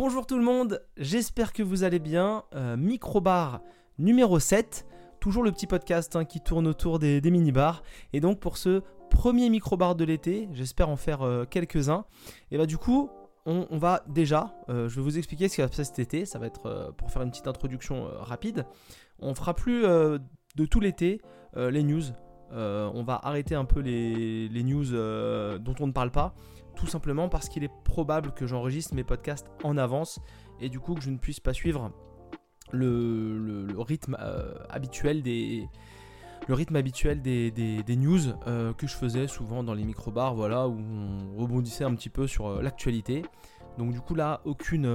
Bonjour tout le monde, j'espère que vous allez bien. Euh, Microbar numéro 7, toujours le petit podcast hein, qui tourne autour des, mini-bars. Et donc pour ce premier microbar de l'été, j'espère en faire euh, quelques-uns. Et bah du coup, on, va déjà, euh, je vais vous expliquer ce qui va se cet été. Ça va être pour faire une petite introduction rapide. On fera plus de tout l'été les news. on va arrêter un peu les news dont on ne parle pas tout simplement parce qu'il est probable que j'enregistre mes podcasts en avance et du coup que je ne puisse pas suivre le, rythme euh, habituel des le rythme habituel des, news euh, que je faisais souvent dans les micro-bars, voilà, où on rebondissait un petit peu sur euh, l'actualité. Donc du coup là, aucune,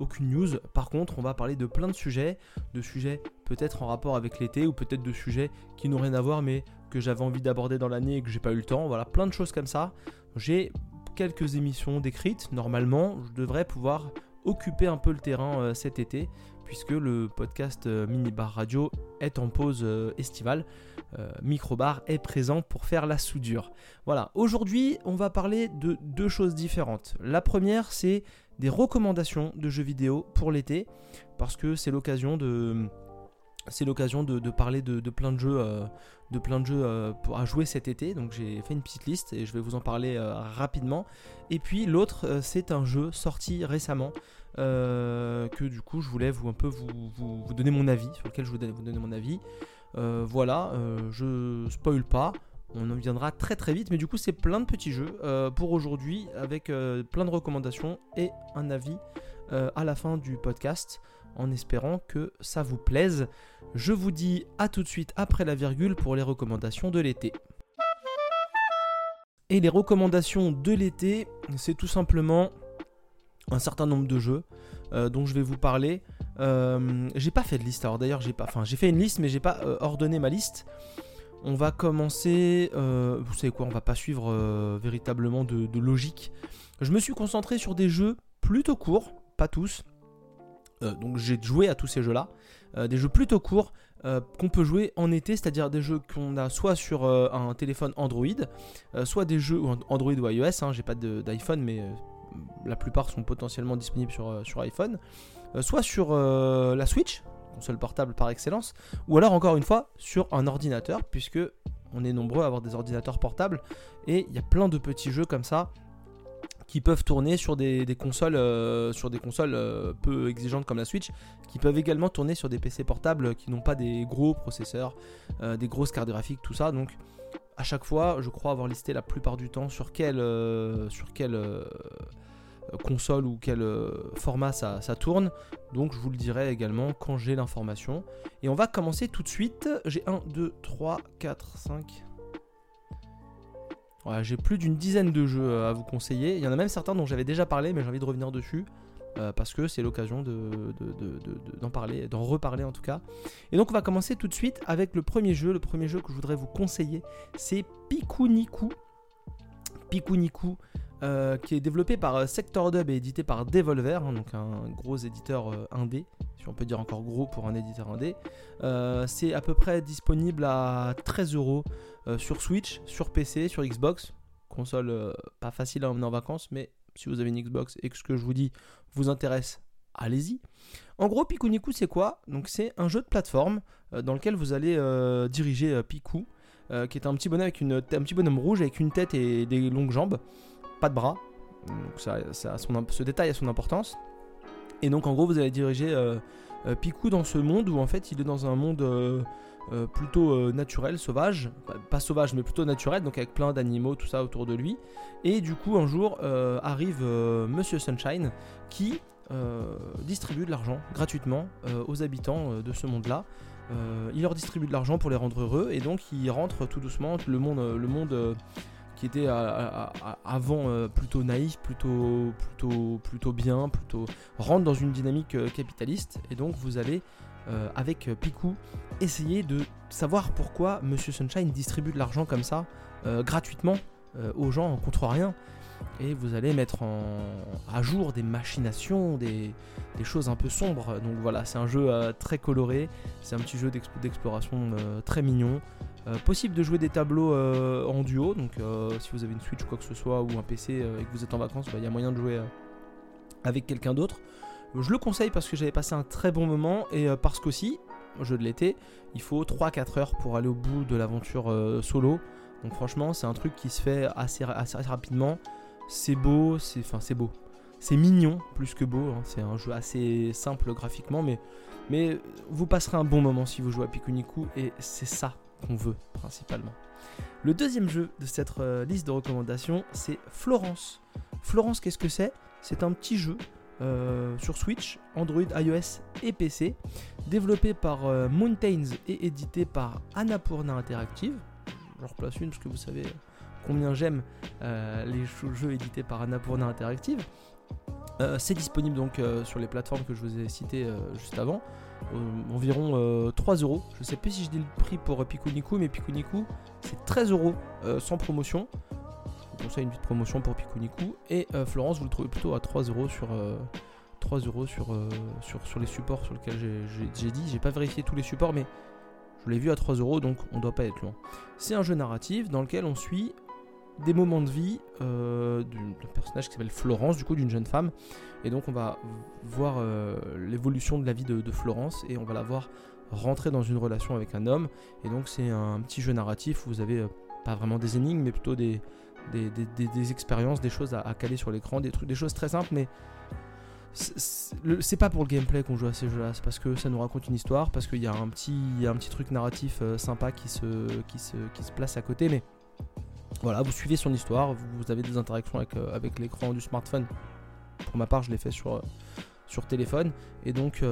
aucune news. Par contre, on va parler de plein de sujets, de sujets peut-être en rapport avec l'été, ou peut-être de sujets qui n'ont rien à voir, mais que j'avais envie d'aborder dans l'année et que j'ai pas eu le temps. Voilà, plein de choses comme ça. J'ai quelques émissions décrites. Normalement, je devrais pouvoir occuper un peu le terrain euh, cet été, puisque le podcast euh, Mini Bar Radio est en pause euh, estivale. Microbar est présent pour faire la soudure. Voilà, aujourd'hui, on va parler de deux choses différentes. La première, c'est des recommandations de jeux vidéo pour l'été, parce que c'est l'occasion de c'est l'occasion de, parler de, plein de jeux, euh, euh, à jouer cet été. Donc j'ai fait une petite liste et je vais vous en parler euh, rapidement. Et puis l'autre, c'est un jeu sorti récemment que du coup je voulais vous un peu vous, donner mon avis, sur lequel je voulais vous donner mon avis. voilà, je spoil pas. On en viendra très très vite, mais du coup c'est plein de petits jeux pour aujourd'hui avec plein de recommandations et un avis à la fin du podcast en espérant que ça vous plaise. Je vous dis à tout de suite après la virgule pour les recommandations de l'été. Et les recommandations de l'été, c'est tout simplement un certain nombre de jeux euh, dont je vais vous parler. Euh, j'ai pas fait de liste, alors d'ailleurs j'ai pas, enfin j'ai fait une liste mais j'ai pas euh, ordonné ma liste. On va commencer, vous savez quoi, on va pas suivre véritablement de logique. Je me suis concentré sur des jeux plutôt courts, pas tous, donc j'ai joué à tous ces jeux-là. Euh, des jeux plutôt courts euh, qu'on peut jouer en été, c'est-à-dire des jeux qu'on a soit sur un téléphone Android, soit des jeux Android ou iOS. Hein, j'ai pas d'iPhone, mais la plupart sont potentiellement disponibles sur iPhone, soit sur la Switch, console portable par excellence, ou alors encore une fois sur un ordinateur, puisque on est nombreux à avoir des ordinateurs portables, et il y a plein de petits jeux comme ça qui peuvent tourner sur des, consoles, euh, sur des consoles euh, peu exigeantes comme la Switch, qui peuvent également tourner sur des PC portables qui n'ont pas des gros processeurs, euh, des grosses cartes graphiques, tout ça. Donc à chaque fois, je crois avoir listé la plupart du temps sur quelle, sur quelle console ou quel format ça, ça, tourne. Donc je vous le dirai également quand j'ai l'information. Et on va commencer tout de suite. J'ai 1, 2, 3, 4, 5, j'ai plus d'une dizaine de jeux euh, à vous conseiller. Il y en a même certains dont j'avais déjà parlé, mais j'ai envie de revenir dessus. Euh, parce que c'est l'occasion d'en parler, d'en reparler en tout cas. Et donc on va commencer tout de suite avec le premier jeu. Le premier jeu que je voudrais vous conseiller, c'est Pikuniku. Pikuniku, euh, qui est développé par Sector Dub et édité par Devolver, hein, donc un gros éditeur indé, si on peut dire encore gros pour un éditeur indé. c'est à peu près disponible à 13 euros euh, sur Switch, sur PC, sur Xbox. Console euh, pas facile à emmener en vacances, mais si vous avez une Xbox et que ce que je vous dis vous intéresse, allez-y. En gros, Pikuniku, c'est quoi? Donc, c'est un jeu de plateforme euh, dans lequel vous allez diriger Piku, qui est un petit, bonhomme avec une, un petit bonhomme rouge avec une tête et des longues jambes, pas de bras. Donc, ça, son, ce détail a son importance. Et donc, en gros, vous allez diriger Piku dans ce monde où en fait, il est dans un monde euh, plutôt euh, naturel, sauvage, pas sauvage mais plutôt naturel, donc avec plein d'animaux, tout ça autour de lui. Et du coup un jour euh, arrive Monsieur Sunshine qui distribue de l'argent gratuitement aux habitants de ce monde-là. il leur distribue de l'argent pour les rendre heureux et donc il rentre tout doucement le le monde qui était avant plutôt naïf, plutôt, plutôt, bien, plutôt rentre dans une dynamique capitaliste et donc vous allez euh, avec Picou, essayer de savoir pourquoi Monsieur Sunshine distribue de l'argent comme ça, euh, gratuitement, euh, aux gens contre rien. Et vous allez mettre à jour des machinations, des, choses un peu sombres. Donc voilà, c'est un jeu très coloré, c'est un petit jeu d'exploration très mignon. possible de jouer des tableaux en duo, donc si vous avez une Switch ou quoi que ce soit, ou un PC et que vous êtes en vacances, bah, il y a moyen de jouer avec quelqu'un d'autre. Je le conseille parce que j'avais passé un très bon moment et parce qu'aussi, jeu de l'été, il faut 3-4 heures pour aller au bout de l'aventure solo. Donc franchement, c'est un truc qui se fait assez, assez rapidement. C'est beau, c'est enfin c'est beau. C'est mignon plus que beau. Hein. C'est un jeu assez simple graphiquement, mais, mais vous passerez un bon moment si vous jouez à Pikuniku et c'est ça qu'on veut principalement. Le deuxième jeu de cette euh, liste de recommandations, c'est Florence. Florence, qu'est-ce que c'est? C'est un petit jeu euh, sur Switch, Android, iOS et PC, développé par euh, Mountains et édité par Annapurna Interactive je replace une parce que vous savez combien j'aime euh, les jeux édités par Annapurna Interactive. Euh, c'est disponible donc euh, sur les plateformes que je vous ai citées juste avant. environ 3 euros. Je sais plus si je dis le prix pour Pikuniku, mais Pikuniku c'est 13 euros sans promotion. Je vous conseille une petite promotion pour Pikuniku. Et Florence, vous le trouvez plutôt à 3 euros sur. 3 euros sur, sur, les supports sur lesquels j'ai dit. J'ai pas vérifié tous les supports, mais je l'ai vu à 3 euros, donc on doit pas être loin. C'est un jeu narratif dans lequel on suit des moments de vie euh, d'un personnage qui s'appelle Florence, du coup d'une jeune femme. Et donc on va voir euh, l'évolution de la vie de, Florence et on va la voir rentrer dans une relation avec un homme. Et donc c'est un petit jeu narratif où vous avez euh, pas vraiment des énigmes, mais plutôt des, des, expériences, des choses à, caler sur l'écran, des, trucs, des choses très simples, mais c'est pas pour le gameplay qu'on joue à ces jeux-là, c'est parce que ça nous raconte une histoire, parce qu'il y, a un petit, un petit truc narratif sympa qui se, qui, se, qui se place à côté, mais voilà, vous suivez son histoire, vous, avez des interactions avec, euh, avec l'écran du smartphone. Pour ma part, je l'ai fait sur, euh, sur téléphone, et donc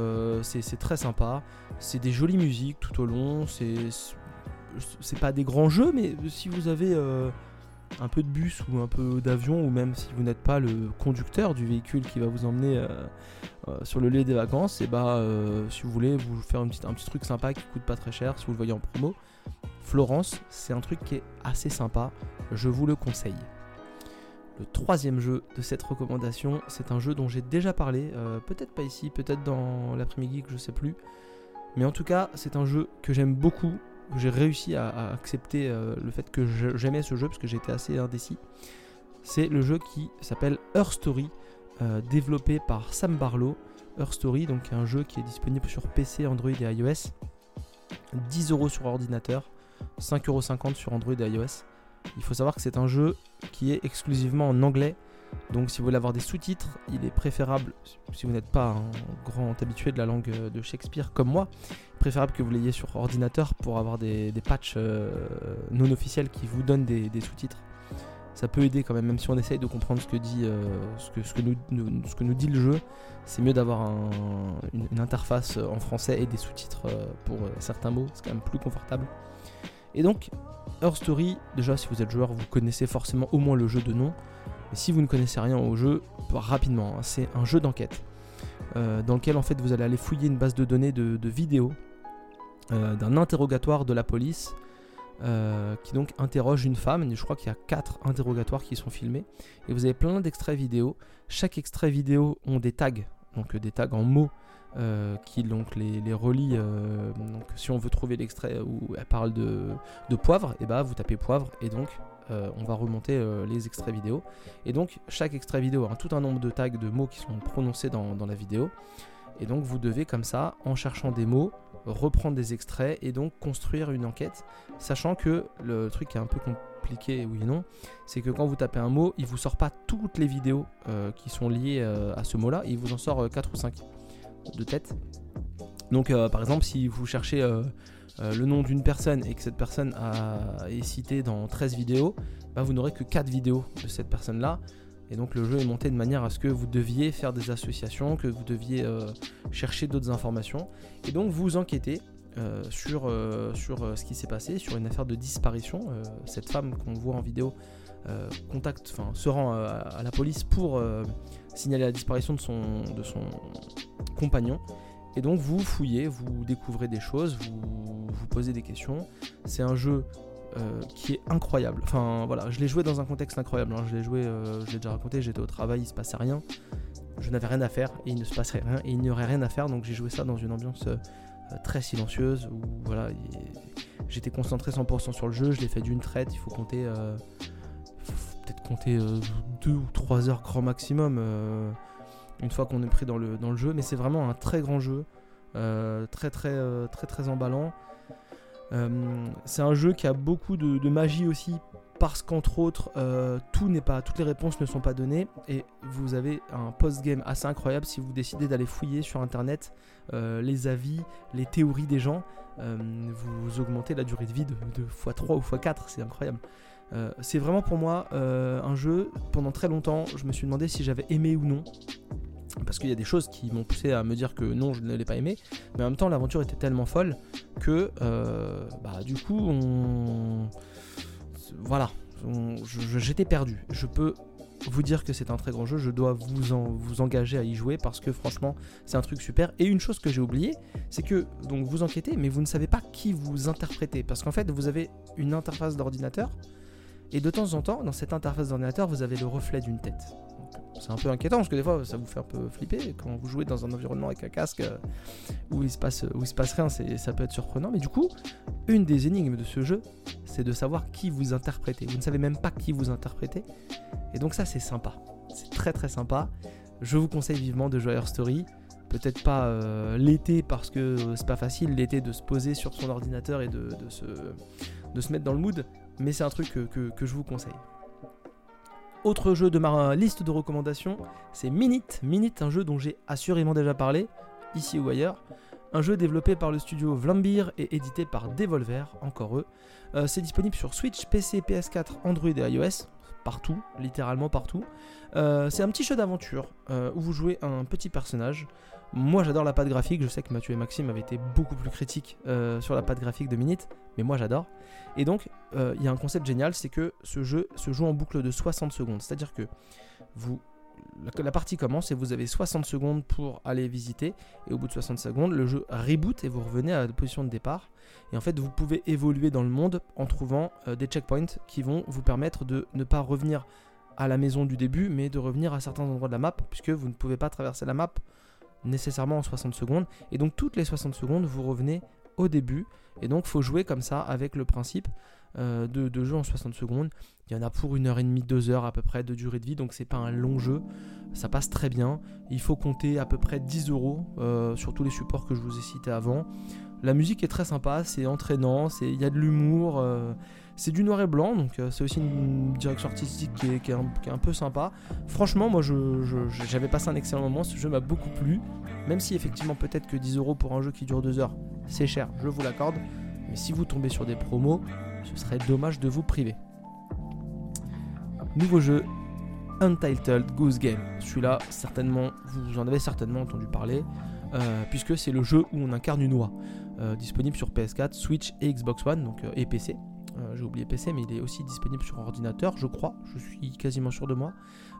c'est très sympa. C'est des jolies musiques tout au long, c'est pas des grands jeux, mais si vous avez un peu de bus ou un peu d'avion, ou même si vous n'êtes pas le conducteur du véhicule qui va vous emmener euh, euh, sur le lieu des vacances, et bah euh, si vous voulez vous faire un petit, un petit truc sympa qui coûte pas très cher, si vous le voyez en promo, Florence, c'est un truc qui est assez sympa, je vous le conseille. Le troisième jeu de cette recommandation, c'est un jeu dont j'ai déjà parlé, peut-être pas ici, peut-être dans l'après-midi, je sais plus. Mais en tout cas, c'est un jeu que j'aime beaucoup, j'ai réussi à, accepter euh, le fait que j'aimais ce jeu parce que j'étais assez indécis. C'est le jeu qui s'appelle Her Story, euh, développé par Sam Barlow. Her Story, donc un jeu qui est disponible sur PC, Android et iOS. 10 euros sur ordinateur, 5,50 euros sur Android et iOS. Il faut savoir que c'est un jeu qui est exclusivement en anglais donc si vous voulez avoir des sous-titres, il est préférable, si vous n'êtes pas un grand habitué de la langue de Shakespeare comme moi, préférable que vous l'ayez sur ordinateur pour avoir des, patchs euh, non officiels qui vous donnent des, sous-titres. Ça peut aider quand même, même si on essaye de comprendre ce que dit, euh, ce, que, ce, que nous, ce que nous dit le jeu. C'est mieux d'avoir une, interface en français et des sous-titres euh, pour certains mots. C'est quand même plus confortable. Et donc, Her Story, déjà si vous êtes joueur, vous connaissez forcément au moins le jeu de nom. Mais si vous ne connaissez rien au jeu, rapidement, hein, c'est un jeu d'enquête euh, dans lequel en fait vous allez aller fouiller une base de données de, vidéos euh, d'un interrogatoire de la police euh, qui donc interroge une femme. Je crois qu'il y a quatre interrogatoires qui sont filmés et vous avez plein d'extraits vidéo. Chaque extrait vidéo ont des tags, donc des tags en mots. Qui donc les, les relient. donc si on veut trouver l'extrait où elle parle de, poivre, et bah vous tapez poivre et donc euh, on va remonter euh, les extraits vidéo. Et donc chaque extrait vidéo a tout un nombre de tags de mots qui sont prononcés dans, la vidéo. Et donc vous devez comme ça, en cherchant des mots, reprendre des extraits et donc construire une enquête, sachant que le truc qui est un peu compliqué, oui non, c'est que quand vous tapez un mot, il vous sort pas toutes les vidéos euh, qui sont liées à ce mot-là, il vous en sort 4 ou 5 de tête. Donc par exemple, si vous cherchez euh, le nom d'une personne et que cette personne a, est citée dans 13 vidéos, bah, vous n'aurez que 4 vidéos de cette personne-là. Et donc le jeu est monté de manière à ce que vous deviez faire des associations, que vous deviez euh, chercher d'autres informations. Et donc vous enquêtez euh, sur, sur ce qui s'est passé, sur une affaire de disparition. cette femme qu'on voit en vidéo contacte, enfin se rend à la police pour signaler la disparition de son, compagnon. Et donc vous fouillez, vous découvrez des choses, vous vous posez des questions. C'est un jeu euh, qui est incroyable. Enfin voilà, je l'ai joué dans un contexte incroyable. Hein. Je l'ai joué, euh, je l'ai déjà raconté, j'étais au travail, il se passait rien. Je n'avais rien à faire et il ne se passerait rien et il n'y aurait rien à faire. Donc j'ai joué ça dans une ambiance euh, très silencieuse où voilà, j'étais concentré 100% sur le jeu. Je l'ai fait d'une traite. Il faut compter, compter deux ou trois heures grand maximum une fois qu'on est pris dans le, jeu. Mais c'est vraiment un très grand jeu, très très très très très emballant. c'est un jeu qui a beaucoup de magie aussi parce qu'entre autres, euh, tout n'est pas, toutes les réponses ne sont pas données et vous avez un post-game assez incroyable si vous décidez d'aller fouiller sur internet euh, les avis, les théories des gens. Euh, vous augmentez la durée de vie de, x3 ou x4, c'est incroyable. C'est vraiment pour moi un jeu, pendant très longtemps, je me suis demandé si j'avais aimé ou non. Parce qu'il y a des choses qui m'ont poussé à me dire que non, je ne l'ai pas aimé. Mais en même temps, l'aventure était tellement folle que, bah, du coup, on voilà, j'étais perdu. Je peux vous dire que c'est un très grand jeu, je dois vous, vous engager à y jouer parce que franchement c'est un truc super. Et une chose que j'ai oublié, c'est que donc vous enquêtez, mais vous ne savez pas qui vous interprétez parce qu'en fait vous avez une interface d'ordinateur et de temps en temps dans cette interface d'ordinateur vous avez le reflet d'une tête c'est un peu inquiétant parce que des fois ça vous fait un peu flipper quand vous jouez dans un environnement avec un casque euh, où il se passe, où il se passe rien, ça peut être surprenant. Mais du coup, une des énigmes de ce jeu, c'est de savoir qui vous interprétez. Vous ne savez même pas qui vous interprétez. Et donc ça c'est sympa. C'est très très sympa. Je vous conseille vivement de jouer à Story. Peut-être pas euh, l'été parce que c'est pas facile l'été de se poser sur son ordinateur et de, se, de se mettre dans le mood. Mais c'est un truc que je vous conseille. Autre jeu de ma liste de recommandations, c'est Minute. Minute, un jeu dont j'ai assurément déjà parlé, ici ou ailleurs. Un jeu développé par le studio Vlambir et édité par Devolver, encore eux. Euh, c'est disponible sur Switch, PC, PS4, Android et iOS, partout, littéralement partout. Euh, c'est un petit jeu d'aventure euh, où vous jouez un petit personnage moi j'adore la patte graphique, je sais que Mathieu et Maxime avaient été beaucoup plus critiques euh, sur la patte graphique de Minute, mais moi j'adore. Et donc euh, il y a un concept génial, c'est que ce jeu se joue en boucle de 60 secondes. C'est-à-dire que vous, la, la, partie commence et vous avez 60 secondes pour aller visiter, et au bout de 60 secondes, le jeu reboot et vous revenez à la position de départ. Et en fait vous pouvez évoluer dans le monde en trouvant euh, des checkpoints qui vont vous permettre de ne pas revenir à la maison du début, mais de revenir à certains endroits de la map, puisque vous ne pouvez pas traverser la map nécessairement en 60 secondes. Et donc toutes les 60 secondes, vous revenez au début. Et donc faut jouer comme ça avec le principe euh, de, de, jeu en 60 secondes. Il y en a pour une heure et demie, deux heures à peu près de durée de vie, donc c'est pas un long jeu. Ça passe très bien. Il faut compter à peu près 10 euros euh, sur tous les supports que je vous ai cités avant. La musique est très sympa, c'est entraînant, il y a de l'humour. Euh, c'est du noir et blanc, donc euh, c'est aussi une direction artistique qui est, un, peu sympa. Franchement, moi j'avais passé un excellent moment, ce jeu m'a beaucoup plu. Même si effectivement peut-être que 10 euros pour un jeu qui dure 2 heures, c'est cher, je vous l'accorde. Mais si vous tombez sur des promos, ce serait dommage de vous priver. Nouveau jeu, Untitled Goose Game. Celui-là, certainement, vous en avez certainement entendu parler, euh, puisque c'est le jeu où on incarne une oie. Euh, disponible sur PS4, Switch et Xbox One, donc et PC. Euh, j'ai oublié PC, mais il est aussi disponible sur ordinateur, je crois, je suis quasiment sûr de moi.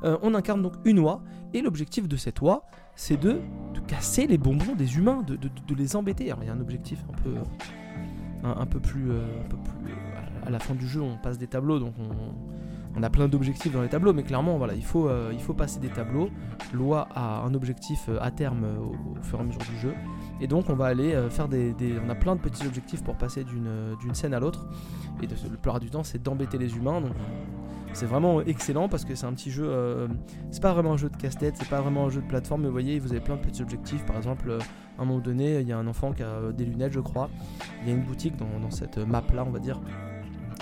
Euh, on incarne donc une oie, et l'objectif de cette oie, c'est de, de, casser les bonbons des humains, de, les embêter. Alors il y a un objectif un peu, un, peu plus, euh, à la fin du jeu, on passe des tableaux, donc on, a plein d'objectifs dans les tableaux, mais clairement, voilà, il faut, il faut passer des tableaux. L'oie a un objectif à terme au, fur et à mesure du jeu. Et donc on va aller faire des, On a plein de petits objectifs pour passer d'une scène à l'autre. Et de, le plupart du temps, c'est d'embêter les humains. Donc c'est vraiment excellent parce que c'est un petit jeu. Euh, c'est pas vraiment un jeu de casse-tête, c'est pas vraiment un jeu de plateforme, mais vous voyez, vous avez plein de petits objectifs. Par exemple, euh, à un moment donné, il y a un enfant qui a des lunettes, je crois. Il y a une boutique dans cette map là, on va dire.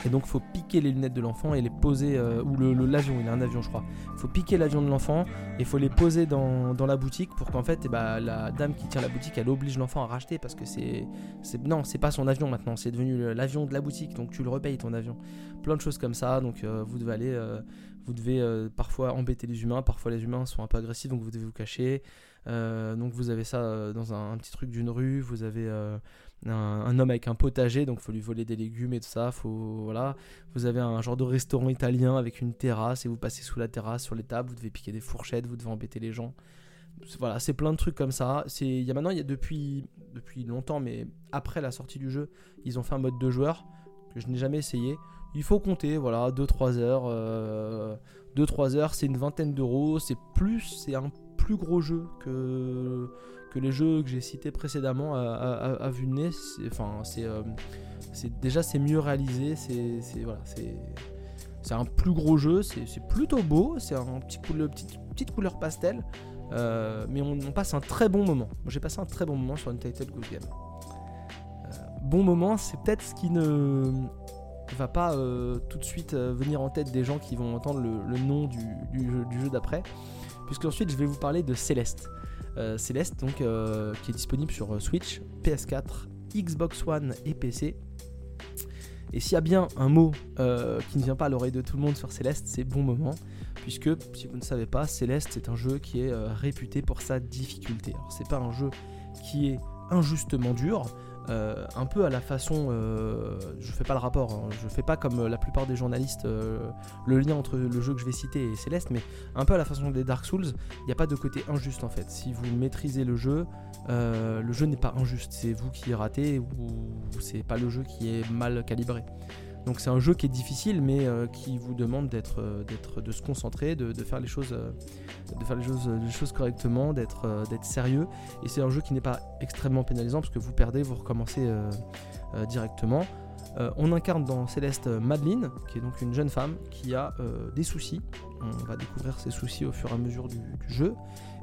Et donc, faut piquer les lunettes de l'enfant et les poser, euh, ou le, l'avion, il a un avion, je crois. Faut piquer l'avion de l'enfant et faut les poser dans, la boutique pour qu'en fait, eh ben, la dame qui tient la boutique, elle oblige l'enfant à racheter parce que c'est, c'est non, c'est pas son avion maintenant, c'est devenu l'avion de la boutique, donc tu le repayes ton avion. Plein de choses comme ça, donc euh, vous devez aller, euh, vous devez parfois embêter les humains, parfois les humains sont un peu agressifs, donc vous devez vous cacher. donc vous avez ça dans un, un, petit truc d'une rue, vous avez un, homme avec un potager, donc faut lui voler des légumes et tout ça. Faut, voilà. Vous avez un genre de restaurant italien avec une terrasse et vous passez sous la terrasse sur les tables, vous devez piquer des fourchettes, vous devez embêter les gens. Voilà, c'est plein de trucs comme ça. C'est, il y a maintenant, il y a depuis, depuis longtemps, mais après la sortie du jeu, ils ont fait un mode de joueur que je n'ai jamais essayé. Il faut compter, voilà, 2-3 heures. 2-3 euh, heures, c'est une vingtaine d'euros. C'est plus, c'est un plus gros jeu que que les jeux que j'ai cités précédemment à, vue de nez. Enfin, euh, c'est déjà c'est mieux réalisé. C'est voilà, c'est un plus gros jeu. C'est plutôt beau. C'est un petit, petite, petite couleur pastel. mais on, passe un très bon moment. J'ai passé un très bon moment sur une Title Goose Game. bon moment, c'est peut-être ce qui ne va pas tout de suite venir en tête des gens qui vont entendre le, nom du, du jeu d'après, puisque ensuite je vais vous parler de Céleste. Euh, Céleste, donc, euh, qui est disponible sur euh, Switch, PS4, Xbox One et PC. Et s'il y a bien un mot qui ne vient pas à l'oreille de tout le monde sur Céleste, c'est bon moment. Puisque, si vous ne savez pas, Céleste c'est un jeu qui est réputé pour sa difficulté. Alors, c'est pas un jeu qui est injustement dur, euh, un peu à la façon, euh, je fais pas le rapport, hein, je fais pas comme la plupart des journalistes euh, le lien entre le jeu que je vais citer et Céleste, mais un peu à la façon des Dark Souls, il n'y a pas de côté injuste en fait. Si vous maîtrisez le jeu, le jeu n'est pas injuste, c'est vous qui ratez ou c'est pas le jeu qui est mal calibré. Donc c'est un jeu qui est difficile, mais euh, qui vous demande d'être, euh, d'être, de se concentrer, de, faire les choses, euh, de faire les choses, choses correctement, d'être, d'être sérieux. Et c'est un jeu qui n'est pas extrêmement pénalisant parce que vous perdez, vous recommencez directement. on incarne dans Céleste Madeline, qui est donc une jeune femme qui a des soucis. On va découvrir ses soucis au fur et à mesure du, jeu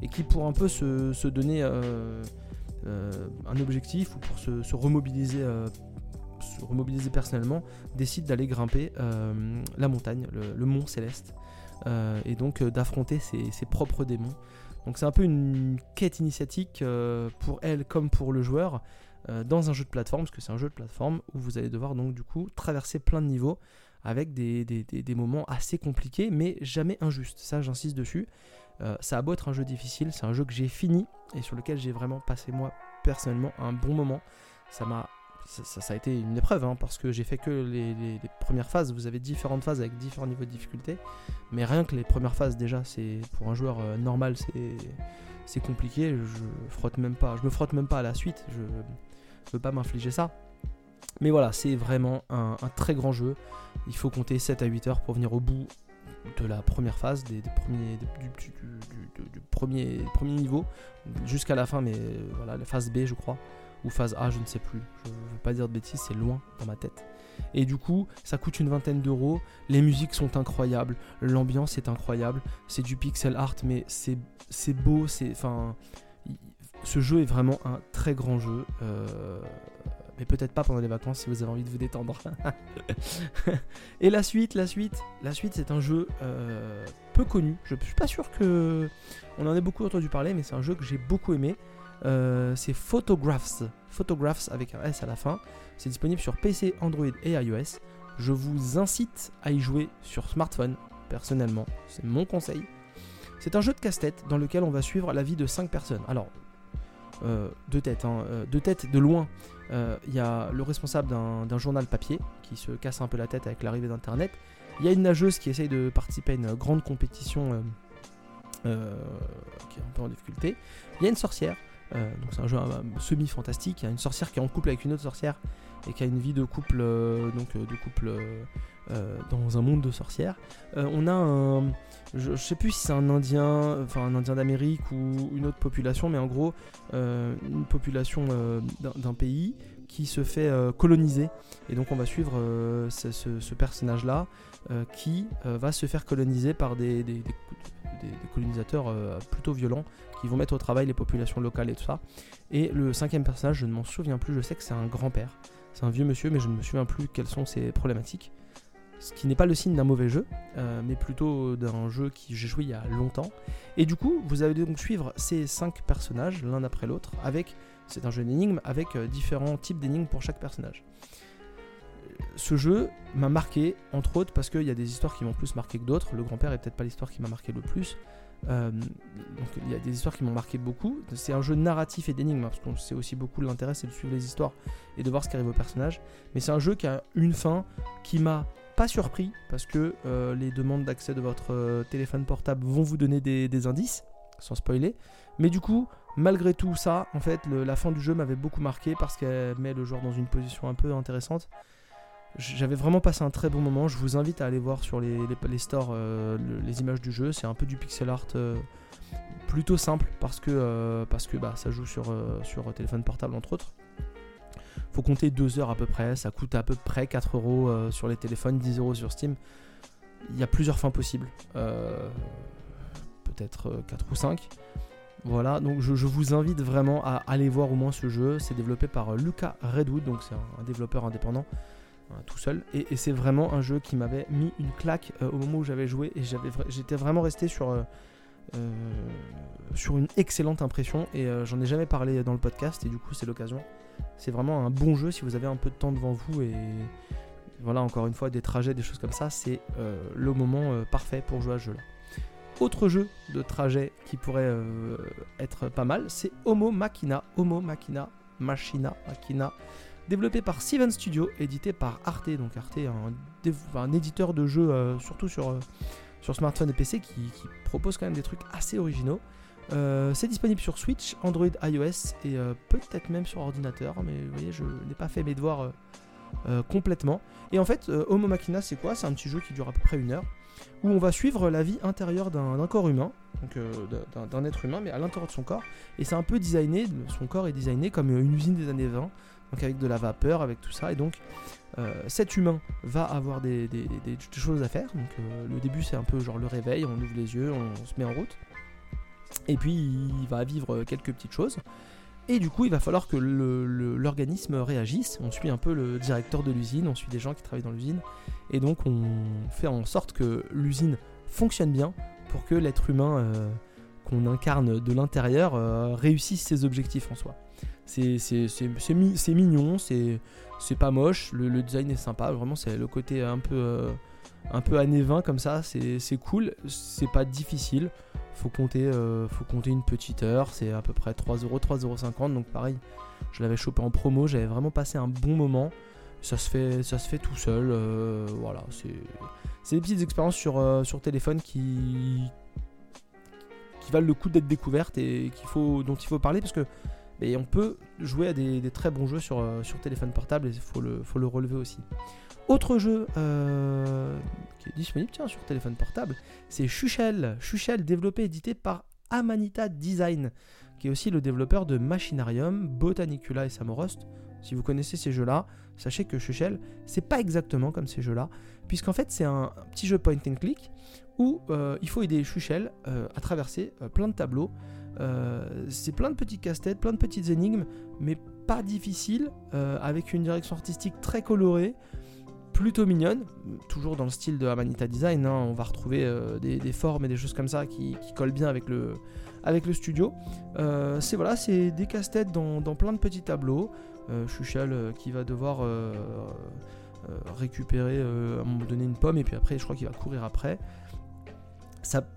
et qui pour un peu se, donner un objectif ou pour se remobiliser se remobiliser personnellement, décide d'aller grimper euh, la montagne, le, mont céleste, euh, et donc euh, d'affronter ses, propres démons. Donc c'est un peu une quête initiatique pour elle comme pour le joueur dans un jeu de plateforme, parce que c'est un jeu de plateforme où vous allez devoir donc du coup traverser plein de niveaux avec des, des moments assez compliqués, mais jamais injustes. Ça j'insiste dessus. ça a beau être un jeu difficile, c'est un jeu que j'ai fini et sur lequel j'ai vraiment passé moi personnellement un bon moment. Ça m'a ça, a été une épreuve, hein, parce que j'ai fait que les, premières phases. Vous avez différentes phases avec différents niveaux de difficulté. Mais rien que les premières phases, déjà, c'est pour un joueur euh, normal, c'est compliqué. Je frotte même pas, je me frotte même pas à la suite. Je ne veux pas m'infliger ça. Mais voilà, c'est vraiment un, très grand jeu. Il faut compter 7 à 8 heures pour venir au bout de la première phase, des, premiers, du, premier, premier niveau, jusqu'à la fin, mais euh, voilà, la phase B, je crois ou phase A, je ne sais plus. Je ne veux pas dire de bêtises, c'est loin dans ma tête. Et du coup, ça coûte une vingtaine d'euros. Les musiques sont incroyables, l'ambiance est incroyable. C'est du pixel art, mais c'est beau. C'est enfin, ce jeu est vraiment un très grand jeu. Euh, mais peut-être pas pendant les vacances si vous avez envie de vous détendre. et la suite, la suite, la suite, c'est un jeu euh, peu connu. Je suis pas sûr que on en ait beaucoup entendu parler, mais c'est un jeu que j'ai beaucoup aimé. Euh, c'est Photographs. Photographs avec un S à la fin. C'est disponible sur PC, Android et iOS. Je vous incite à y jouer sur smartphone, personnellement. C'est mon conseil. C'est un jeu de casse-tête dans lequel on va suivre la vie de 5 personnes. Alors, euh, deux têtes, hein, euh, deux têtes de loin. Il y a le responsable d'un journal papier qui se casse un peu la tête avec l'arrivée d'Internet. Il y a une nageuse qui essaye de participer à une grande compétition qui est un peu en difficulté. Il y a une sorcière euh, donc c'est un jeu euh, semi-fantastique. Il y a une sorcière qui est en couple avec une autre sorcière et qui a une vie de couple, euh, donc de couple dans un monde de sorcières. on a un, je, sais plus si c'est un Indien, enfin un Indien d'Amérique ou une autre population, mais en gros une population d'un pays qui se fait coloniser. Et donc on va suivre ce, personnage-là qui va se faire coloniser par des, colonisateurs plutôt violents qui vont mettre au travail les populations locales et tout ça. Et le cinquième personnage, je ne m'en souviens plus, je sais que c'est un grand-père. C'est un vieux monsieur, mais je ne me souviens plus quelles sont ses problématiques. Ce qui n'est pas le signe d'un mauvais jeu, euh, mais plutôt d'un jeu qui j'ai joué il y a longtemps. Et du coup, vous allez donc suivre ces cinq personnages l'un après l'autre, avec, c'est un jeu d'énigmes, avec euh, différents types d'énigmes pour chaque personnage. Ce jeu m'a marqué, entre autres, parce qu'il y a des histoires qui m'ont plus marqué que d'autres. Le grand-père est peut-être pas l'histoire qui m'a marqué le plus, euh, donc il y a des histoires qui m'ont marqué beaucoup. C'est un jeu narratif et d'énigmes, hein, parce qu'on sait aussi beaucoup l'intérêt, c'est de suivre les histoires et de voir ce qui arrive au personnage. Mais c'est un jeu qui a une fin qui m'a pas surpris, parce que euh, les demandes d'accès de votre euh, téléphone portable vont vous donner des, indices, sans spoiler. Mais du coup, malgré tout ça, en fait, la fin du jeu m'avait beaucoup marqué parce qu'elle met le joueur dans une position un peu intéressante. J'avais vraiment passé un très bon moment. Je vous invite à aller voir sur les, stores euh, les images du jeu. C'est un peu du pixel art euh, plutôt simple parce que, euh, parce que bah, ça joue sur, sur téléphone portable entre autres. Faut compter 2 heures à peu près. Ça coûte à peu près 4 euros sur les téléphones, 10 euros sur Steam. Il y a plusieurs fins possibles. Peut-être 4 ou 5. Voilà, donc je, vous invite vraiment à aller voir au moins ce jeu. C'est développé par Luca Redwood, donc c'est un, développeur indépendant, tout seul. Et, c'est vraiment un jeu qui m'avait mis une claque au moment où j'avais joué. Et j'étais vraiment resté sur, sur une excellente impression. Et j'en ai jamais parlé dans le podcast, et du coup, c'est l'occasion. C'est vraiment un bon jeu si vous avez un peu de temps devant vous et voilà, encore une fois, des trajets, des choses comme ça, c'est euh, le moment euh, parfait pour jouer à ce jeu-là. Autre jeu de trajet qui pourrait euh, être pas mal, c'est Homo Machina. Homo Machina, Machina, Machina, développé par Steven Studio, édité par Arte. Donc Arte, un, un éditeur de jeux, surtout sur, sur smartphone et PC, qui, propose quand même des trucs assez originaux. c'est disponible sur Switch, Android, iOS et peut-être même sur ordinateur, mais vous voyez, je n'ai pas fait mes devoirs euh, complètement. Et en fait, euh, Homo Machina, c'est quoi? C'est un petit jeu qui dure à peu près une heure, où on va suivre la vie intérieure d'un corps humain, donc euh, d'un être humain, mais à l'intérieur de son corps. Et c'est un peu designé, son corps est designé comme une usine des années 20, donc avec de la vapeur, avec tout ça. Et donc, cet humain va avoir des, choses à faire. Donc, le début, c'est un peu genre le réveil, on ouvre les yeux, on se met en route. Et puis, il va vivre quelques petites choses. Et du coup, il va falloir que l'organisme réagisse. On suit un peu le directeur de l'usine, on suit des gens qui travaillent dans l'usine. Et donc, on fait en sorte que l'usine fonctionne bien pour que l'être humain euh, qu'on incarne de l'intérieur euh, réussisse ses objectifs en soi. C'est mignon, c'est pas moche, le, design est sympa. Vraiment, c'est le côté un peu, euh, un peu années 20 comme ça. C'est cool, c'est pas difficile faut compter, euh, faut compter une petite heure, c'est à peu près 3 euros, 3,50€. Donc pareil, je l'avais chopé en promo, j'avais vraiment passé un bon moment. Ça se fait, ça se fait tout seul. Euh, voilà, c'est des petites expériences sur, euh, sur téléphone qui, qui valent le coup d'être découvertes et qu'il faut, dont il faut parler parce que on peut jouer à des, très bons jeux sur, sur téléphone portable et il faut le, faut le relever aussi. Autre jeu euh, qui est disponible sur téléphone portable, c'est Chuchel. Chuchel, développé et édité par Amanita Design, qui est aussi le développeur de Machinarium, Botanicula et Samorost. Si vous connaissez ces jeux-là, sachez que Chuchel, c'est pas exactement comme ces jeux-là, puisqu'en fait c'est un petit jeu point and click où euh, il faut aider Chuchel euh, à traverser plein de tableaux. C'est plein de petits casse-têtes, plein de petites énigmes, mais pas difficiles, avec une direction artistique très colorée plutôt mignonne, toujours dans le style de Amanita Design. Hein. on va retrouver euh, des, formes et des choses comme ça qui, collent bien avec le, studio. Euh, c'est voilà, c'est des casse-têtes dans, plein de petits tableaux. Euh, Chuchal qui va devoir récupérer à un moment donné une pomme et puis après, je crois qu'il va courir après.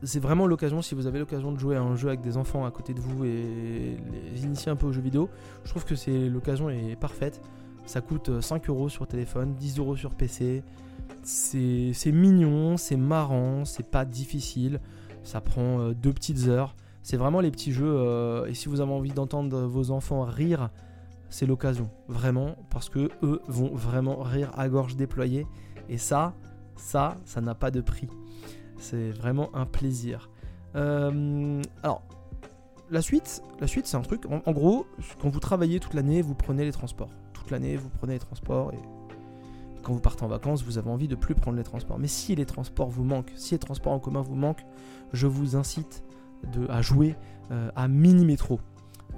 C'est vraiment l'occasion, si vous avez l'occasion de jouer à un jeu avec des enfants à côté de vous et les initier un peu aux jeux vidéo, je trouve que c'est l'occasion est parfaite. Ça coûte 5 euh, euros sur téléphone, 10 euros sur PC. C'est mignon, c'est marrant, c'est pas difficile. Ça prend euh, deux petites heures. C'est vraiment les petits jeux. Euh, et si vous avez envie d'entendre vos enfants rire, c'est l'occasion. Vraiment. Parce que eux vont vraiment rire à gorge déployée. Et ça, ça, ça n'a pas de prix. C'est vraiment un plaisir. alors, la suite, la suite c'est un truc. en, gros, quand vous travaillez toute l'année, vous prenez les transports l'année, vous prenez les transports et quand vous partez en vacances, vous avez envie de plus prendre les transports. Mais si les transports vous manquent, si les transports en commun vous manquent, je vous incite à jouer euh, à Mini Metro.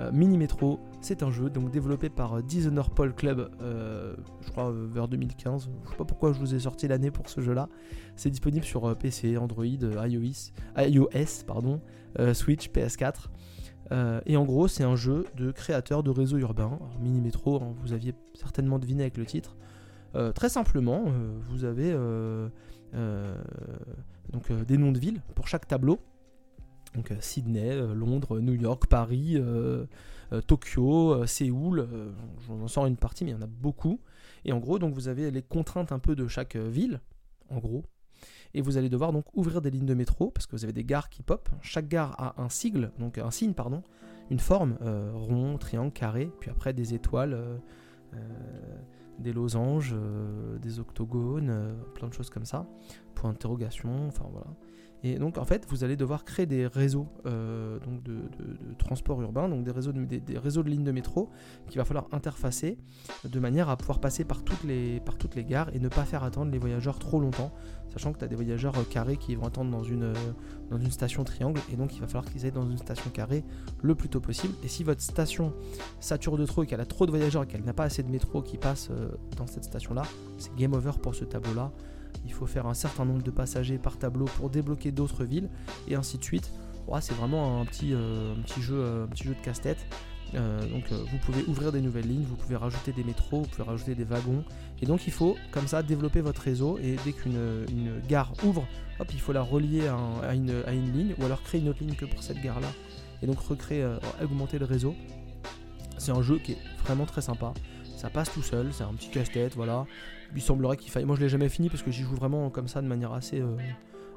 Euh, Mini Metro, c'est un jeu donc développé par euh, Dishonored Club, je crois vers 2015. Je sais pas pourquoi je vous ai sorti l'année pour ce jeu-là. C'est disponible sur PC, Android, iOS, iOS pardon, Switch, PS4. Euh, et en gros, c'est un jeu de créateur de réseaux urbains. Mini Métro, hein, vous aviez certainement deviné avec le titre. Euh, très simplement, euh, vous avez donc, des noms de villes pour chaque tableau. Donc Sydney, Londres, New York, Paris, Tokyo, Séoul. J'en sors une partie, mais il y en a beaucoup. Et en gros, donc vous avez les contraintes un peu de chaque ville. En gros, et vous allez devoir donc ouvrir des lignes de métro parce que vous avez des gares qui pop. Chaque gare a un sigle, donc un signe, pardon, une forme, euh, rond, triangle, carré, puis après des étoiles, euh, euh, des losanges, des octogones, plein de choses comme ça, pour interrogation, enfin voilà. Et donc en fait, vous allez devoir créer des réseaux euh, donc de, transport urbain, donc des réseaux de, lignes de métro qu'il va falloir interfacer de manière à pouvoir passer par toutes, les, par toutes les gares et ne pas faire attendre les voyageurs trop longtemps, sachant que tu as des voyageurs euh, carrés qui vont attendre dans une, euh, dans une station triangle, et donc il va falloir qu'ils aillent dans une station carrée le plus tôt possible. Et si votre station sature de trop et qu'elle a trop de voyageurs et qu'elle n'a pas assez de métro qui passe dans cette station-là, c'est game over pour ce tableau-là il faut faire un certain nombre de passagers par tableau pour débloquer d'autres villes, et ainsi de suite. c'est vraiment un petit, euh, euh, un petit jeu de casse-tête. Euh, donc vous pouvez ouvrir des nouvelles lignes, vous pouvez rajouter des métros, vous pouvez rajouter des wagons. Et donc il faut comme ça développer votre réseau et dès qu'une une gare ouvre, hop, il faut la relier à, une, à, une, ligne ou alors créer une autre ligne que pour cette gare-là. Et donc recréer, augmenter le réseau. C'est un jeu qui est vraiment très sympa. Ça passe tout seul, c'est un petit casse-tête, voilà il semblerait qu'il faille. Moi, je l'ai jamais fini parce que j'y joue vraiment comme ça de manière assez, euh,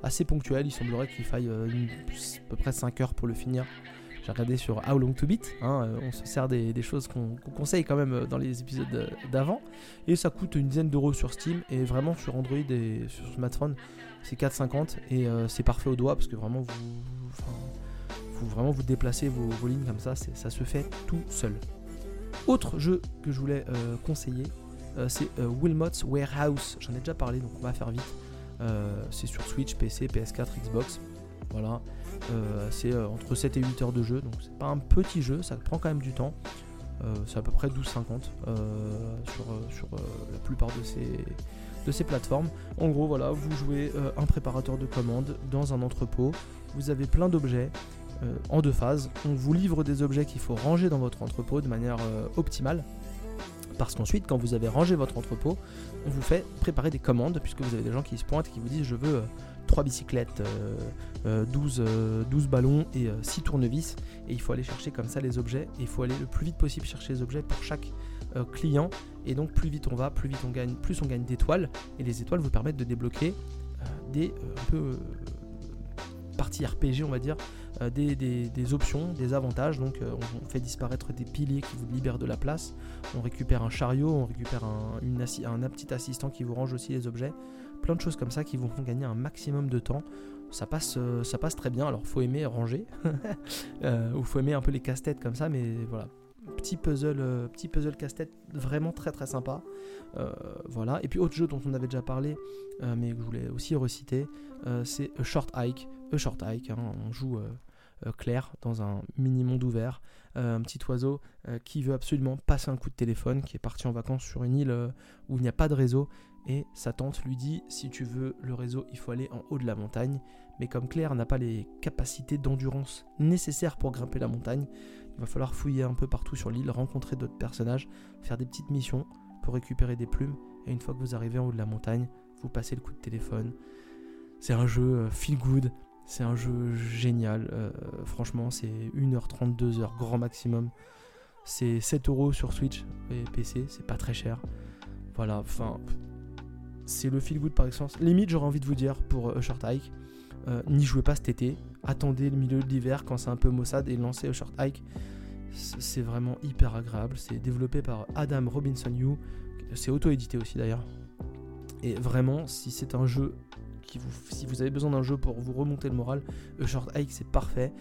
assez ponctuelle. Il semblerait qu'il faille euh, à peu près 5 heures pour le finir. J'ai regardé sur How Long to Beat. Hein, euh, on se sert des, choses qu'on conseille quand même dans les épisodes d'avant. Et ça coûte une dizaine d'euros sur Steam. Et vraiment sur Android et sur smartphone, c'est 4,50. Et c'est parfait au doigt parce que vraiment vous, vraiment vous déplacez vos, lignes comme ça. Ça se fait tout seul. Autre jeu que je voulais conseiller, c'est euh, Wilmot's Warehouse. J'en ai déjà parlé, donc on va faire vite. Euh, c'est sur Switch, PC, PS4, Xbox. Voilà. c'est entre 7 et 8 heures de jeu, donc c'est pas un petit jeu, ça prend quand même du temps. c'est à peu près 12,50 sur, la plupart de ces, de ces plateformes. En gros, voilà, vous jouez un préparateur de commandes dans un entrepôt. Vous avez plein d'objets en deux phases. On vous livre des objets qu'il faut ranger dans votre entrepôt de manière optimale. Parce qu'ensuite, quand vous avez rangé votre entrepôt, on vous fait préparer des commandes, puisque vous avez des gens qui se pointent et qui vous disent je veux 3 euh, bicyclettes, 12, euh, 12, euh, ballons et 6 tournevis. Et il faut aller chercher comme ça les objets. Et il faut aller le plus vite possible chercher les objets pour chaque client. Et donc plus vite on va, plus vite on gagne, plus on gagne d'étoiles. Et les étoiles vous permettent de débloquer des un peu partie RPG, on va dire, euh, des, options, des avantages. Donc euh, on, fait disparaître des piliers qui vous libèrent de la place. On récupère un chariot, on récupère un, petit assistant qui vous range aussi les objets. Plein de choses comme ça qui vous font gagner un maximum de temps. Ça passe, euh, ça passe très bien. Alors faut aimer ranger, ou faut aimer un peu les casse-têtes comme ça, mais voilà, petit puzzle, petit puzzle casse-tête vraiment très très sympa. voilà. Et puis autre jeu dont on avait déjà parlé, mais que je voulais aussi reciter, c'est Short Hike. A Short Hike. Hein. on joue euh, clair dans un mini monde ouvert. Euh, un petit oiseau euh, qui veut absolument passer un coup de téléphone, qui est parti en vacances sur une île où il n'y a pas de réseau. Et sa tante lui dit si tu veux le réseau, il faut aller en haut de la montagne. Mais comme Claire n'a pas les capacités d'endurance nécessaires pour grimper la montagne, il va falloir fouiller un peu partout sur l'île, rencontrer d'autres personnages, faire des petites missions pour récupérer des plumes. Et une fois que vous arrivez en haut de la montagne, vous passez le coup de téléphone. C'est un jeu feel good, c'est un jeu génial. Euh, franchement, c'est 1h30, 2h grand maximum. C'est 7 euros sur Switch et PC, c'est pas très cher. Voilà, enfin, c'est le feel good par excellence. Limite, j'aurais envie de vous dire pour A Short Hike, euh, n'y jouez pas cet été. Attendez le milieu de l'hiver quand c'est un peu maussade et lancez A Short Hike. C'est vraiment hyper agréable. C'est développé par Adam Robinson You. C'est auto-édité aussi d'ailleurs. Et vraiment, si c'est un jeu si vous avez besoin d'un jeu pour vous remonter le moral, A Short Hike c'est parfait.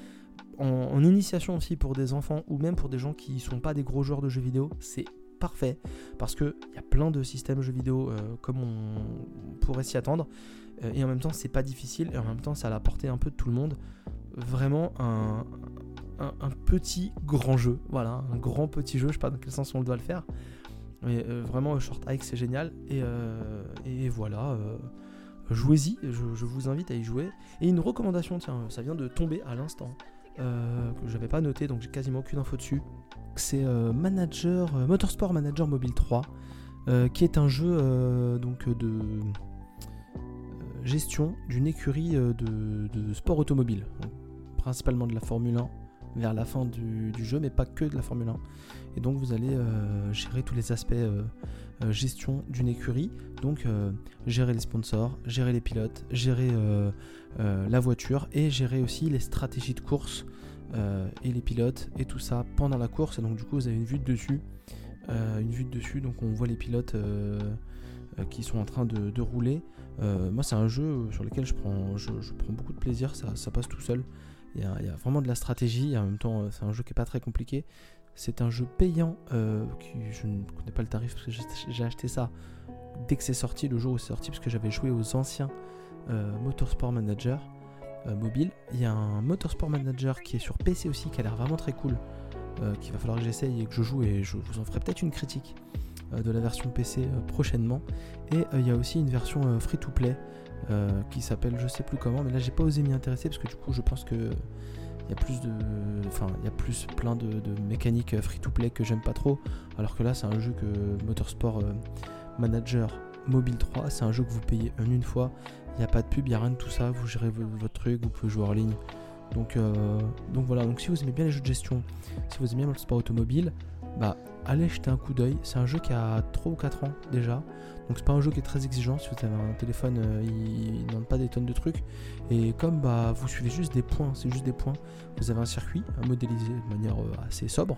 En, initiation aussi pour des enfants ou même pour des gens qui ne sont pas des gros joueurs de jeux vidéo, c'est parfait parce qu'il y a plein de systèmes jeux vidéo euh, comme on pourrait s'y attendre et en même temps c'est pas difficile et en même temps ça a la portée un peu de tout le monde. Vraiment un, un, petit grand jeu, voilà, un grand petit jeu, je sais pas dans quel sens on doit le faire. Mais euh, vraiment, Short Hike c'est génial et, et voilà jouez-y, je, vous invite à y jouer. Et une recommandation, tiens, ça vient de tomber à l'instant, euh, que j'avais pas noté, donc j'ai quasiment aucune info dessus. C'est euh, Manager, euh, Motorsport Manager Mobile 3, qui est un jeu donc de gestion d'une écurie de, sport automobile, principalement de la Formule 1 vers la fin du, jeu, mais pas que de la Formule 1. Et donc vous allez gérer tous les aspects euh, gestion d'une écurie. Donc euh, gérer les sponsors, gérer les pilotes, gérer euh, la voiture et gérer aussi les stratégies de course et les pilotes et tout ça pendant la course. Et donc du coup vous avez une vue de dessus. une vue de dessus, donc on voit les pilotes qui sont en train de, rouler. moi, c'est un jeu sur lequel je prends, je, prends beaucoup de plaisir, ça, passe tout seul. Il y, a, vraiment de la stratégie, en même temps, c'est un jeu qui est pas très compliqué. C'est un jeu payant, qui, je ne connais pas le tarif parce que j'ai acheté ça dès que c'est sorti, le jour où c'est sorti, parce que j'avais joué aux anciens Motorsport Manager. Euh, mobile. Il y a un Motorsport Manager qui est sur PC aussi, qui a l'air vraiment très cool, euh, qu'il va falloir que j'essaye et que je joue, et je vous en ferai peut-être une critique euh, de la version PC prochainement. Et il y a aussi une version free-to-play qui s'appelle je sais plus comment, mais là j'ai pas osé m'y intéresser parce que du coup je pense que il y a plus de enfin il y a plus plein de, mécaniques free to play que j'aime pas trop alors que là c'est un jeu que Motorsport Manager Mobile 3 c'est un jeu que vous payez en une fois il n'y a pas de pub, il n'y a rien de tout ça. Vous gérez votre truc, vous pouvez jouer en ligne. Donc, euh, donc voilà, donc si vous aimez bien les jeux de gestion, si vous aimez bien le sport automobile, bah allez jeter un coup d'œil. C'est un jeu qui a 3 ou 4 ans déjà. Donc c'est pas un jeu qui est très exigeant. Si vous avez un téléphone, euh, il ne demande pas des tonnes de trucs. Et comme bah vous suivez juste des points, c'est juste des points, vous avez un circuit à modéliser de manière euh, assez sobre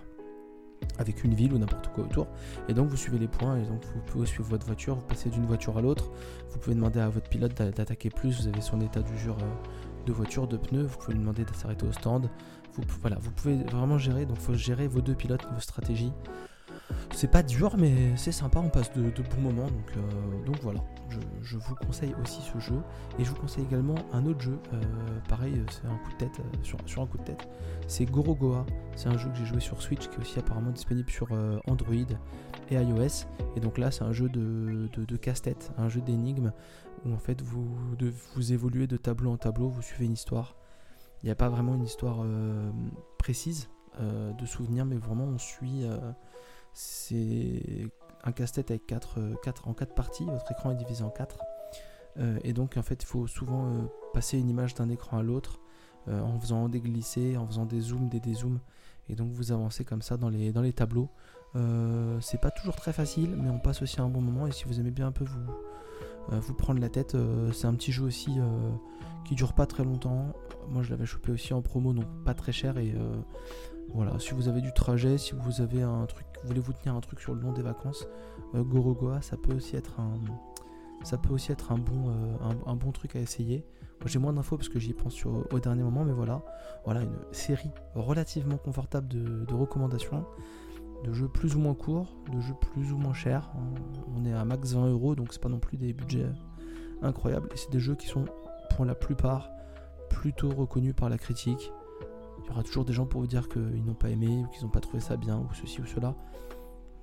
avec une ville ou n'importe quoi autour. Et donc vous suivez les points et donc vous pouvez suivre votre voiture, vous passez d'une voiture à l'autre. Vous pouvez demander à votre pilote d'attaquer plus, vous avez son état d'usure euh, de voiture, de pneus, vous pouvez lui demander de s'arrêter au stand. Voilà, vous pouvez vraiment gérer, donc il faut gérer vos deux pilotes, vos stratégies. C'est pas dur, mais c'est sympa, on passe de, bons moments, donc, euh, donc voilà. Je, vous conseille aussi ce jeu, et je vous conseille également un autre jeu, euh, pareil, c'est un coup de tête, euh, sur, sur, un coup de tête. C'est Gorogoa, c'est un jeu que j'ai joué sur Switch, qui est aussi apparemment disponible sur Android et iOS. Et donc là, c'est un jeu de, de, casse-tête, un jeu d'énigmes, où en fait vous, vous évoluez de tableau en tableau, vous suivez une histoire. Il n'y a pas vraiment une histoire précise de souvenirs, mais vraiment on suit c'est un casse-tête avec 4, euh, en 4 parties, votre écran est divisé en 4. Euh, et donc en fait il faut souvent euh, passer une image d'un écran à l'autre en faisant des glissés, en faisant des zooms, des dézooms. Et donc vous avancez comme ça dans les, dans les tableaux. c'est pas toujours très facile, mais on passe aussi un bon moment. Et si vous aimez bien un peu vous, vous prendre la tête, c'est un petit jeu aussi qui dure pas très longtemps. Moi je l'avais chopé aussi en promo, donc pas très cher. Et voilà, si vous avez du trajet, si vous avez un truc, voulez vous tenir un truc sur le long des vacances, euh, Gorogoa, ça peut aussi être un, euh, bon truc à essayer. J'ai moins d'infos parce que j'y pense au dernier moment, mais voilà, voilà une série relativement confortable de, recommandations, de jeux plus ou moins courts, de jeux plus ou moins chers. On est à max 20 euros, donc c'est pas non plus des budgets incroyables. Et c'est des jeux qui sont pour la plupart plutôt reconnus par la critique il y aura toujours des gens pour vous dire qu'ils n'ont pas aimé ou qu'ils n'ont pas trouvé ça bien ou ceci ou cela.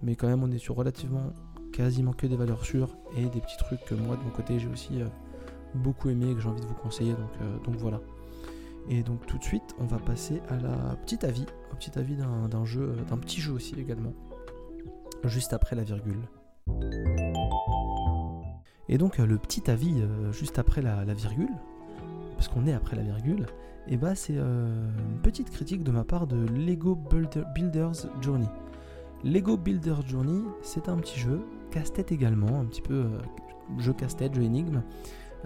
Mais quand même, on est sur relativement quasiment que des valeurs sûres et des petits trucs que moi de mon côté j'ai aussi euh, beaucoup aimé et que j'ai envie de vous conseiller. Donc, euh, donc voilà. Et donc tout de suite, on va passer à la petite avis, au petit avis d'un jeu, d'un petit jeu aussi également, juste après la virgule. Et donc le petit avis euh, juste après la virgule, parce qu'on est après la virgule, et bah c'est euh, une petite critique de ma part de Lego Builders Journey. Lego Builders Journey, c'est un petit jeu, casse-tête également, un petit peu euh, jeu casse-tête, jeu énigme,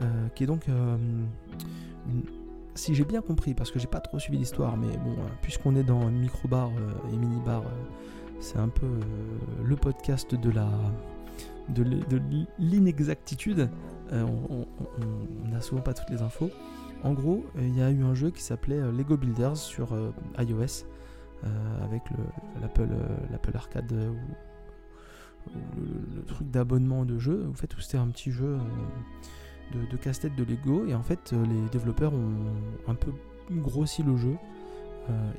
euh, qui est donc si j'ai bien compris, parce que j'ai pas trop suivi l'histoire, mais bon, puisqu'on est dans micro-bar et mini-bar, c'est un peu le podcast de la de l'inexactitude. on n'a souvent pas toutes les infos. En gros, euh, il y a eu un jeu qui s'appelait euh, Lego Builders sur euh, iOS avec l'Apple Arcade ou, le, truc d'abonnement de jeu. En fait, c'était un petit jeu de, casse-tête de Lego et en fait, les développeurs ont un peu grossi le jeu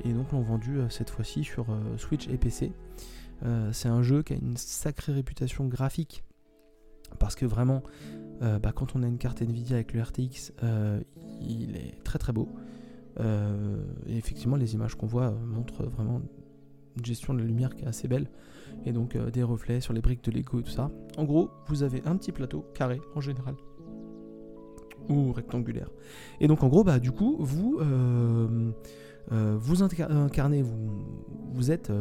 et donc l'ont vendu cette fois-ci sur Switch et PC. c'est un jeu qui a une sacrée réputation graphique parce que vraiment, bah, quand on a une carte Nvidia avec le RTX, il est très très beau. Euh, et effectivement, les images qu'on voit montrent vraiment une gestion de la lumière qui est assez belle. Et donc euh, des reflets sur les briques de Lego et tout ça. En gros, vous avez un petit plateau carré en général. Ou rectangulaire. Et donc en gros, bah du coup, vous, euh, vous incarnez, vous, vous êtes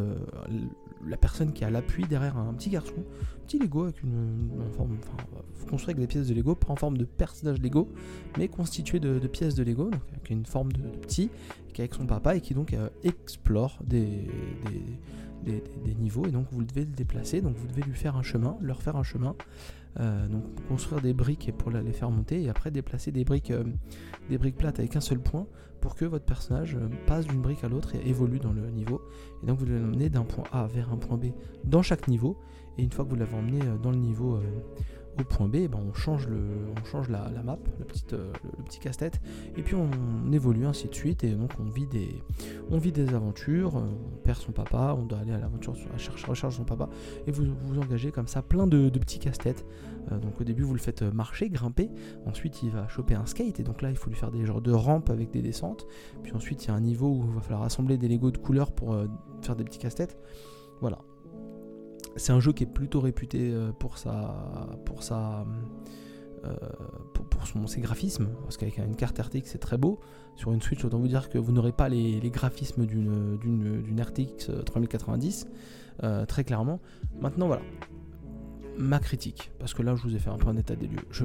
la personne qui a l'appui derrière un petit garçon, un petit Lego avec une, forme, enfin, construit avec des pièces de Lego, pas en forme de personnage Lego, mais constitué de, pièces de Lego, donc avec une forme de, petit, qui est avec son papa et qui donc euh, explore des, des, niveaux, et donc vous devez le déplacer, donc vous devez lui faire un chemin, leur faire un chemin, euh, donc construire des briques pour les faire monter, et après déplacer des briques, euh, des briques plates avec un seul point, pour que votre personnage passe d'une brique à l'autre et évolue dans le niveau, et donc vous devez l'emmener d'un point A vers un point B dans chaque niveau, et une fois que vous l'avez emmené dans le niveau point B, eh ben on change, le, on change la, map, la petite, euh, le, petit casse-tête, et puis on, évolue ainsi de suite, et donc on vit des, on vit des aventures, euh, on perd son papa, on doit aller à l'aventure à chercher, recherche son papa, et vous vous engagez comme ça plein de, petits casse-têtes. Euh, donc au début vous le faites marcher, grimper, ensuite il va choper un skate, et donc là il faut lui faire des genres de rampes avec des descentes, puis ensuite il y a un niveau où il va falloir assembler des Legos de couleurs pour faire des petits casse-têtes. Voilà, c'est un jeu qui est plutôt réputé euh, pour sa, pour sa, euh, pour, son, ses graphismes, parce qu'avec une carte RTX c'est très beau. Sur une Switch, autant vous dire que vous n'aurez pas les, graphismes d'une, RTX 3090, euh, très clairement. Maintenant voilà, ma critique, parce que là je vous ai fait un peu un état des lieux. Je,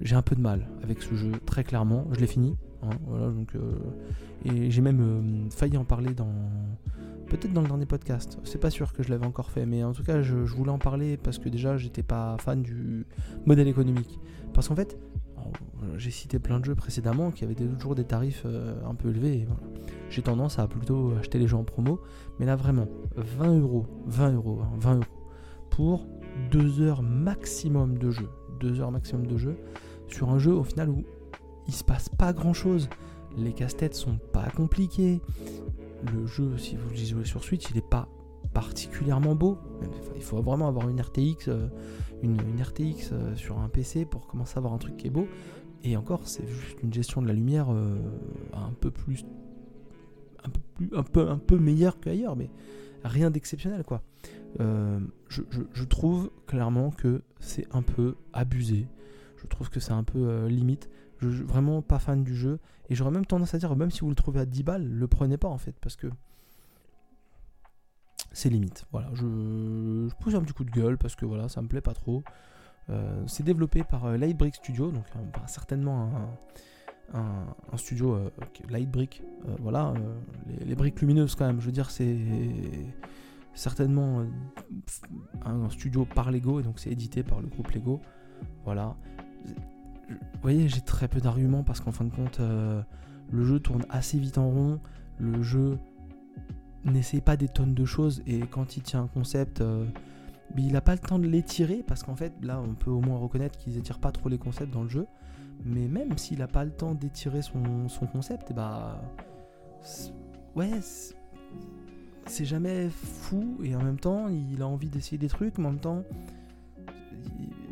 j'ai un peu de mal avec ce jeu, très clairement. Je l'ai fini, hein, donc, et j'ai même failli en parler dans Peut-être dans le dernier podcast. C'est pas sûr que je l'avais encore fait, mais en tout cas, je, voulais en parler parce que déjà, j'étais pas fan du modèle économique. Parce qu'en fait, j'ai cité plein de jeux précédemment qui avaient toujours des tarifs euh, un peu élevés. J'ai tendance à plutôt acheter les jeux en promo, mais là vraiment, 20 euros, 20 euros, 20 hein, euros pour 2 heures maximum de jeu. 2 heures maximum de jeu sur un jeu au final où il se passe pas grand chose. Les casse-têtes sont pas compliqués le jeu, si vous le jouez sur Switch, il n'est pas particulièrement beau. Il faut vraiment avoir une RTX, euh, une, RTX euh, sur un PC pour commencer à avoir un truc qui est beau. Et encore, c'est juste une gestion de la lumière euh, un peu plus, un peu plus, un peu, un peu meilleure qu'ailleurs, mais rien d'exceptionnel quoi. je, trouve clairement que c'est un peu abusé. Je trouve que c'est un peu limite. Je vraiment pas fan du jeu. Et j'aurais même tendance à dire, même si vous le trouvez à 10 balles, le prenez pas en fait. Parce que c'est limite. Voilà, je, pousse un petit coup de gueule parce que voilà, ça me plaît pas trop. Euh, c'est développé par euh, Lightbrick Studio, donc euh, bah, certainement un, studio Lightbrick. voilà, les, les, briques lumineuses quand même. Je veux dire, c'est certainement un studio par Lego, et donc c'est édité par le groupe Lego. Voilà vous voyez, j'ai très peu d'arguments parce qu'en fin de compte, euh, le jeu tourne assez vite en rond. Le jeu n'essaie pas des tonnes de choses et quand il tient un concept, euh, il n'a pas le temps de l'étirer parce qu'en fait, là, on peut au moins reconnaître qu'ils étirent pas trop les concepts dans le jeu. Mais même s'il n'a pas le temps d'étirer son, concept, et eh bah. Ouais, c'est jamais fou et en même temps, il a envie d'essayer des trucs, mais en même temps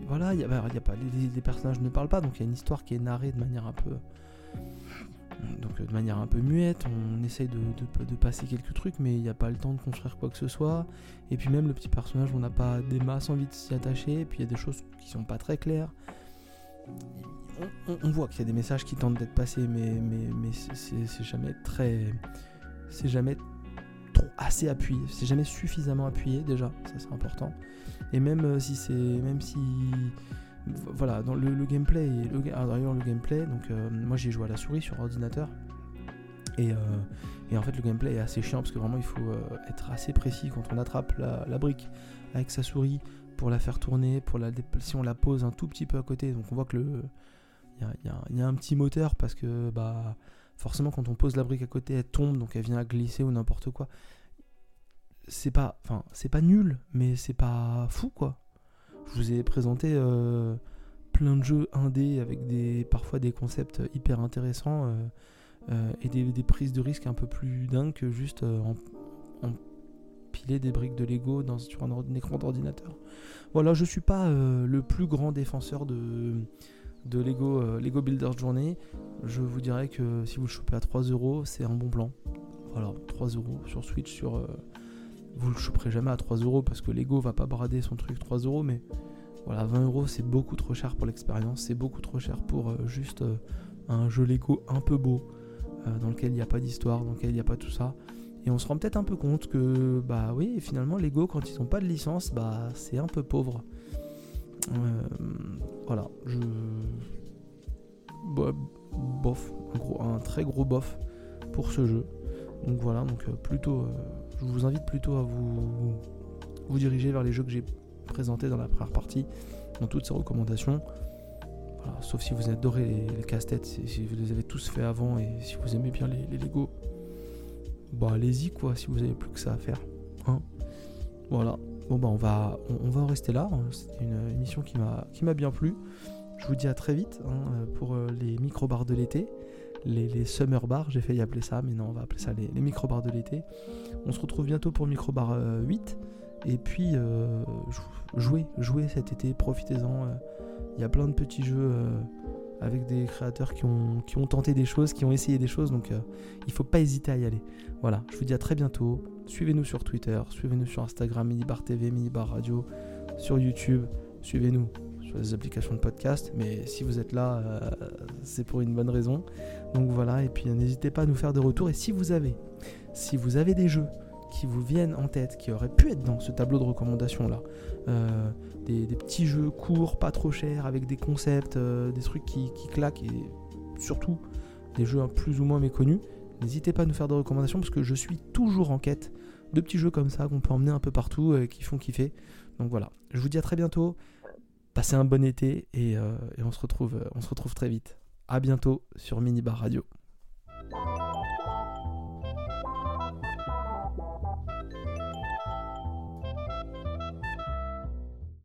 voilà, il y, a, pas, les, personnages ne parlent pas, donc il y a une histoire qui est narrée de manière un peu, donc de manière un peu muette. On essaye de, de, passer quelques trucs, mais il n'y a pas le temps de construire quoi que ce soit. Et puis même le petit personnage, on n'a pas des masses envie de s'y attacher. Et puis il y a des choses qui sont pas très claires. On, voit qu'il y a des messages qui tentent d'être passés, mais, mais, mais c'est jamais très, c'est jamais trop assez appuyé. C'est jamais suffisamment appuyé déjà, ça c'est important. Et même euh, si c'est. Même si. Voilà, dans le, gameplay. Le, ah, d'ailleurs, le gameplay, donc euh, moi j'ai joué à la souris sur ordinateur. Et, euh, et, en fait, le gameplay est assez chiant parce que vraiment il faut être assez précis quand on attrape la, brique avec sa souris pour la faire tourner. Pour la, si on la pose un tout petit peu à côté, donc on voit que le. Il y, y a, un petit moteur parce que bah forcément quand on pose la brique à côté elle tombe donc elle vient à glisser ou n'importe quoi c'est pas, enfin, c'est pas nul, mais c'est pas fou quoi. Je vous ai présenté euh, plein de jeux indés avec des, parfois des concepts hyper intéressants euh, euh, et des, prises de risque un peu plus dingues que juste empiler des briques de Lego dans, sur un, écran d'ordinateur. Voilà, je suis pas le plus grand défenseur de, de Lego, Lego Builder Journey. Je vous dirais que si vous le chopez à 3 euros, c'est un bon plan. Voilà, 3 euros sur Switch, sur vous le choperez jamais à 3 euros parce que Lego va pas brader son truc 3 euros, mais voilà, 20 euros c'est beaucoup trop cher pour l'expérience, c'est beaucoup trop cher pour euh, juste euh, un jeu Lego un peu beau, euh, dans lequel il n'y a pas d'histoire, dans lequel il n'y a pas tout ça. Et on se rend peut-être un peu compte que, bah oui, finalement, Lego, quand ils n'ont pas de licence, bah c'est un peu pauvre. Voilà, je. Bof, un, très gros bof pour ce jeu. Donc voilà, donc plutôt je vous invite plutôt à vous, diriger vers les jeux que j'ai présentés dans la première partie, dans toutes ces recommandations. sauf si vous adorez les, les casse-têtes, si, vous les avez tous fait avant et si vous aimez bien les, Lego, bah allez-y quoi, si vous avez plus que ça à faire. Hein. voilà. Bon bah on va, en rester là. C'était une émission qui m'a bien plu. Je vous dis à très vite hein, pour euh, les micro-bars de l'été les, summer bars, j'ai failli appeler ça, mais non, on va appeler ça les, micro bars de l'été. On se retrouve bientôt pour micro bar 8. Et puis, euh, jouez, jouez cet été, profitez-en. Euh. Il y a plein de petits jeux euh, avec des créateurs qui ont, tenté des choses, qui ont essayé des choses, donc il faut pas hésiter à y aller. Voilà, je vous dis à très bientôt. Suivez-nous sur Twitter, suivez-nous sur Instagram, Minibar TV, Minibar Radio, sur YouTube. Suivez-nous sur les applications de podcast, mais si vous êtes là, c'est pour une bonne raison. Donc voilà, et puis n'hésitez pas à nous faire des retours. Et si vous avez, si vous avez des jeux qui vous viennent en tête, qui auraient pu être dans ce tableau de recommandations là, euh, des, petits jeux courts, pas trop chers, avec des concepts, euh, des trucs qui, claquent, et surtout des jeux plus ou moins méconnus, n'hésitez pas à nous faire des recommandations parce que je suis toujours en quête de petits jeux comme ça qu'on peut emmener un peu partout et qui font kiffer. Donc voilà, je vous dis à très bientôt. Passez un bon été et, euh, on, se retrouve, on se retrouve très vite. A bientôt sur Minibar Radio.